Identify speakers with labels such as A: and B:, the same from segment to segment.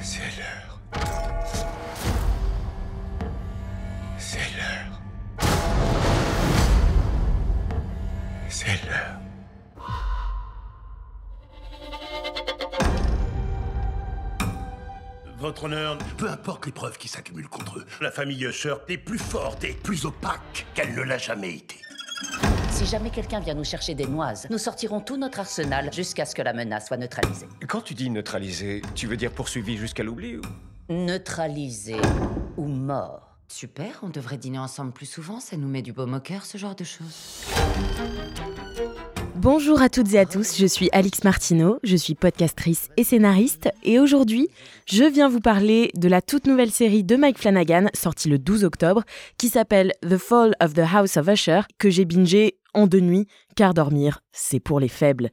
A: C'est l'heure. C'est l'heure. C'est l'heure.
B: Votre honneur,
C: Peu importe les preuves qui s'accumulent contre eux,
B: la famille Usher
C: est plus forte et plus opaque qu'elle ne l'a jamais été.
D: Si jamais quelqu'un vient nous chercher des noises, nous sortirons tout notre arsenal jusqu'à ce que la menace soit neutralisée.
A: Quand tu dis neutraliser, tu veux dire poursuivi jusqu'à l'oubli ou
D: Neutralisée ou mort.
E: Super, on devrait dîner ensemble plus souvent, ça nous met du baume au cœur, ce genre de choses.
F: Bonjour à toutes et à tous, je suis Alix Martineau, je suis podcastrice et scénariste et aujourd'hui, je viens vous parler de la toute nouvelle série de Mike Flanagan sortie le 12 octobre qui s'appelle The Fall of the House of Usher que j'ai bingé en deux nuits car dormir, c'est pour les faibles.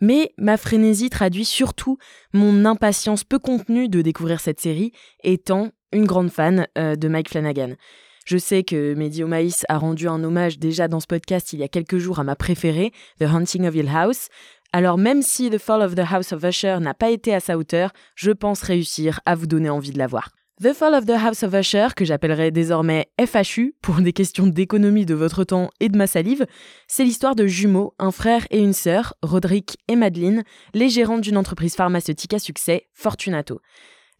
F: Mais ma frénésie traduit surtout mon impatience peu contenue de découvrir cette série étant une grande fan euh, de Mike Flanagan. Je sais que Mehdi Omaïs a rendu un hommage déjà dans ce podcast il y a quelques jours à ma préférée, The Haunting of Hill House. Alors même si The Fall of the House of Usher n'a pas été à sa hauteur, je pense réussir à vous donner envie de la voir. The Fall of the House of Usher, que j'appellerai désormais FHU pour des questions d'économie de votre temps et de ma salive, c'est l'histoire de jumeaux, un frère et une sœur, Roderick et Madeleine, les gérants d'une entreprise pharmaceutique à succès, Fortunato.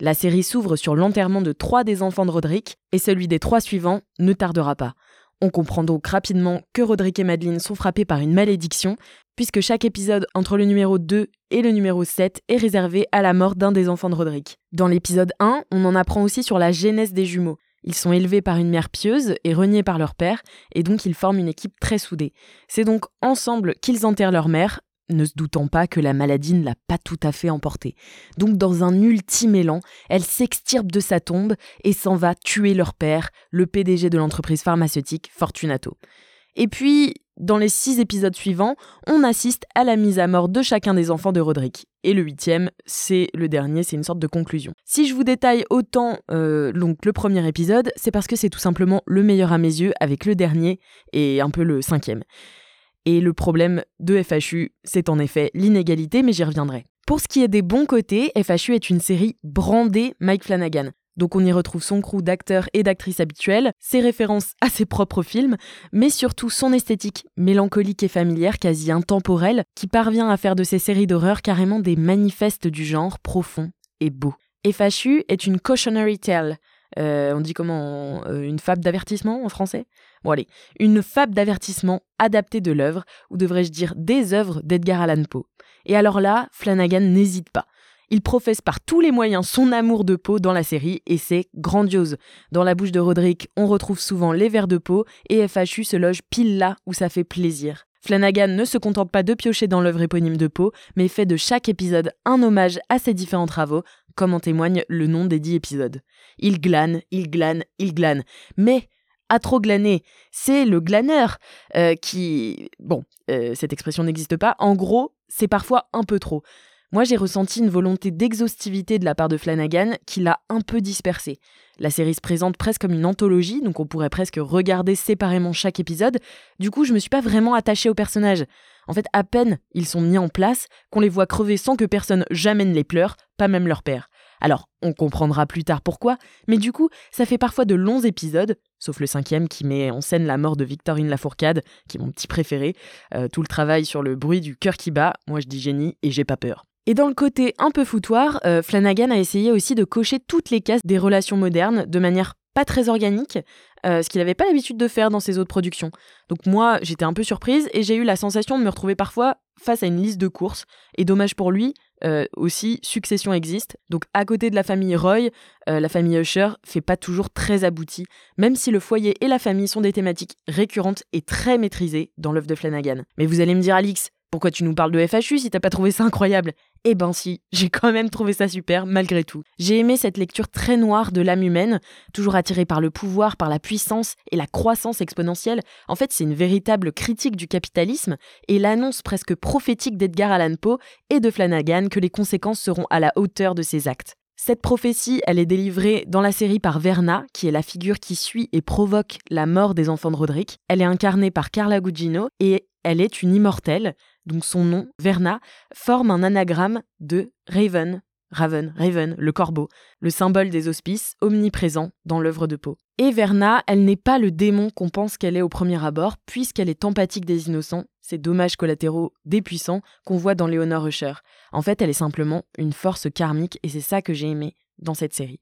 F: La série s'ouvre sur l'enterrement de trois des enfants de Roderick, et celui des trois suivants ne tardera pas. On comprend donc rapidement que Roderick et Madeleine sont frappés par une malédiction, puisque chaque épisode entre le numéro 2 et le numéro 7 est réservé à la mort d'un des enfants de Roderick. Dans l'épisode 1, on en apprend aussi sur la genèse des jumeaux. Ils sont élevés par une mère pieuse et reniés par leur père, et donc ils forment une équipe très soudée. C'est donc ensemble qu'ils enterrent leur mère, ne se doutant pas que la maladie ne l'a pas tout à fait emportée. Donc dans un ultime élan, elle s'extirpe de sa tombe et s'en va tuer leur père, le PDG de l'entreprise pharmaceutique Fortunato. Et puis, dans les six épisodes suivants, on assiste à la mise à mort de chacun des enfants de Roderick. Et le huitième, c'est le dernier, c'est une sorte de conclusion. Si je vous détaille autant euh, donc le premier épisode, c'est parce que c'est tout simplement le meilleur à mes yeux avec le dernier et un peu le cinquième. Et le problème de FHU, c'est en effet l'inégalité, mais j'y reviendrai. Pour ce qui est des bons côtés, FHU est une série brandée Mike Flanagan. Donc on y retrouve son crew d'acteurs et d'actrices habituels, ses références à ses propres films, mais surtout son esthétique mélancolique et familière, quasi intemporelle, qui parvient à faire de ces séries d'horreur carrément des manifestes du genre profond et beau. FHU est une cautionary tale. Euh, on dit comment euh, Une fable d'avertissement en français? Bon allez, une fable d'avertissement adaptée de l'œuvre, ou devrais-je dire des œuvres d'Edgar Allan Poe. Et alors là, Flanagan n'hésite pas. Il professe par tous les moyens son amour de Poe dans la série et c'est grandiose. Dans la bouche de Roderick, on retrouve souvent les vers de Poe et FHU se loge pile là où ça fait plaisir. Flanagan ne se contente pas de piocher dans l'œuvre éponyme de Poe, mais fait de chaque épisode un hommage à ses différents travaux, comme en témoigne le nom des dix épisodes. Il glane, il glane, il glane. Mais trop glaner. C'est le glaneur euh, qui... Bon, euh, cette expression n'existe pas. En gros, c'est parfois un peu trop. Moi, j'ai ressenti une volonté d'exhaustivité de la part de Flanagan qui l'a un peu dispersé. La série se présente presque comme une anthologie, donc on pourrait presque regarder séparément chaque épisode. Du coup, je me suis pas vraiment attachée aux personnages. En fait, à peine ils sont mis en place qu'on les voit crever sans que personne jamais ne les pleure, pas même leur père. Alors, on comprendra plus tard pourquoi, mais du coup, ça fait parfois de longs épisodes, sauf le cinquième qui met en scène la mort de Victorine Lafourcade, qui est mon petit préféré, euh, tout le travail sur le bruit du cœur qui bat, moi je dis génie et j'ai pas peur. Et dans le côté un peu foutoir, euh, Flanagan a essayé aussi de cocher toutes les cases des relations modernes de manière pas très organique, euh, ce qu'il n'avait pas l'habitude de faire dans ses autres productions. Donc moi, j'étais un peu surprise et j'ai eu la sensation de me retrouver parfois face à une liste de courses. Et dommage pour lui, euh, aussi, Succession existe. Donc à côté de la famille Roy, euh, la famille Usher fait pas toujours très abouti, même si le foyer et la famille sont des thématiques récurrentes et très maîtrisées dans l'œuvre de Flanagan. Mais vous allez me dire, Alix, pourquoi tu nous parles de FHU si t'as pas trouvé ça incroyable? Eh ben si, j'ai quand même trouvé ça super malgré tout. J'ai aimé cette lecture très noire de l'âme humaine, toujours attirée par le pouvoir, par la puissance et la croissance exponentielle. En fait, c'est une véritable critique du capitalisme et l'annonce presque prophétique d'Edgar Allan Poe et de Flanagan que les conséquences seront à la hauteur de ses actes. Cette prophétie, elle est délivrée dans la série par Verna, qui est la figure qui suit et provoque la mort des enfants de Roderick. Elle est incarnée par Carla Gugino et elle est une immortelle, donc son nom, Verna, forme un anagramme de Raven, Raven, Raven, le corbeau, le symbole des auspices, omniprésent dans l'œuvre de Poe. Et Verna, elle n'est pas le démon qu'on pense qu'elle est au premier abord, puisqu'elle est empathique des innocents, ces dommages collatéraux des puissants qu'on voit dans Léonore Usher. En fait, elle est simplement une force karmique, et c'est ça que j'ai aimé dans cette série.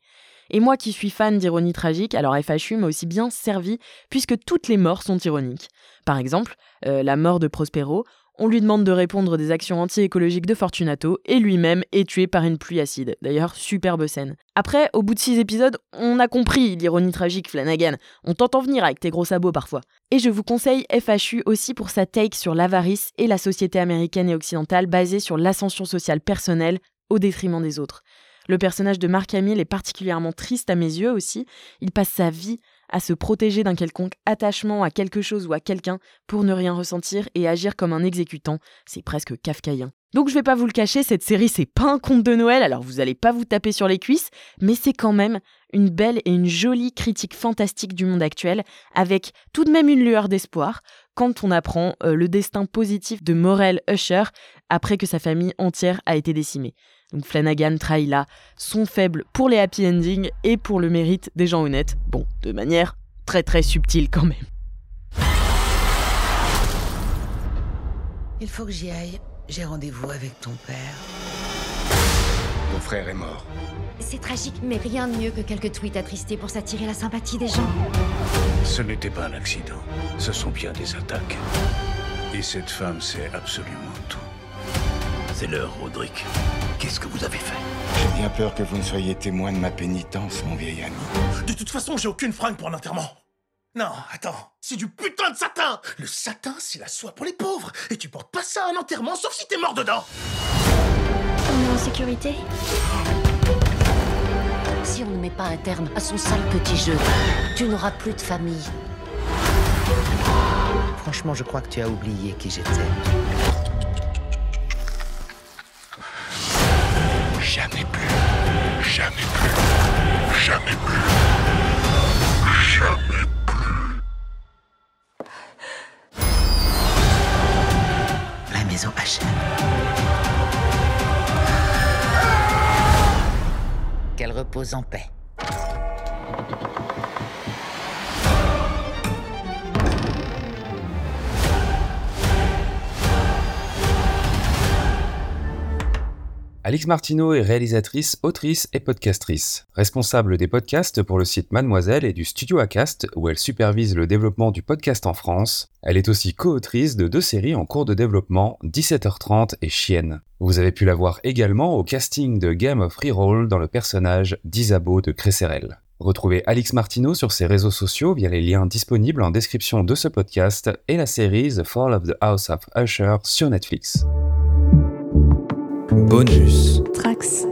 F: Et moi qui suis fan d'ironie tragique, alors FHU m'a aussi bien servi puisque toutes les morts sont ironiques. Par exemple, euh, la mort de Prospero, on lui demande de répondre des actions anti-écologiques de Fortunato et lui-même est tué par une pluie acide. D'ailleurs, superbe scène. Après, au bout de six épisodes, on a compris l'ironie tragique Flanagan. On t'entend venir avec tes gros sabots parfois. Et je vous conseille FHU aussi pour sa take sur l'avarice et la société américaine et occidentale basée sur l'ascension sociale personnelle au détriment des autres. Le personnage de Mark Hamill est particulièrement triste à mes yeux aussi. Il passe sa vie à se protéger d'un quelconque attachement à quelque chose ou à quelqu'un pour ne rien ressentir et agir comme un exécutant. C'est presque kafkaïen. Donc je vais pas vous le cacher, cette série c'est pas un conte de Noël, alors vous allez pas vous taper sur les cuisses, mais c'est quand même une belle et une jolie critique fantastique du monde actuel, avec tout de même une lueur d'espoir quand on apprend euh, le destin positif de Morel Usher après que sa famille entière a été décimée. Donc Flanagan trahit là son faible pour les happy endings et pour le mérite des gens honnêtes. Bon, de manière très très subtile quand même.
B: Il faut que j'y aille. J'ai rendez-vous avec ton père.
C: Ton frère est mort.
G: C'est tragique, mais rien de mieux que quelques tweets attristés pour s'attirer la sympathie des gens.
C: Ce n'était pas un accident. Ce sont bien des attaques. Et cette femme sait absolument tout. C'est l'heure, Roderick. Qu'est-ce que vous avez fait
H: J'ai bien peur que vous ne soyez témoin de ma pénitence, mon vieil ami.
I: De toute façon, j'ai aucune fringue pour l'enterrement. Non, attends, c'est du putain de satin Le satin, c'est la soie pour les pauvres Et tu portes pas ça à un enterrement, sauf si t'es mort dedans
G: On est en sécurité
D: Si on ne met pas un terme à son sale petit jeu, tu n'auras plus de famille.
B: Franchement, je crois que tu as oublié qui j'étais.
C: Jamais plus. Jamais plus. Jamais plus. Jamais
B: La maison H. Qu'elle repose en paix.
J: Alix Martineau est réalisatrice, autrice et podcastrice. Responsable des podcasts pour le site Mademoiselle et du studio Acast, où elle supervise le développement du podcast en France. Elle est aussi co-autrice de deux séries en cours de développement, 17h30 et Chienne. Vous avez pu la voir également au casting de Game of Reroll dans le personnage d'Isabeau de Cresserel. Retrouvez Alix Martineau sur ses réseaux sociaux via les liens disponibles en description de ce podcast et la série The Fall of the House of Usher sur Netflix.
K: Bonus.
L: Trax.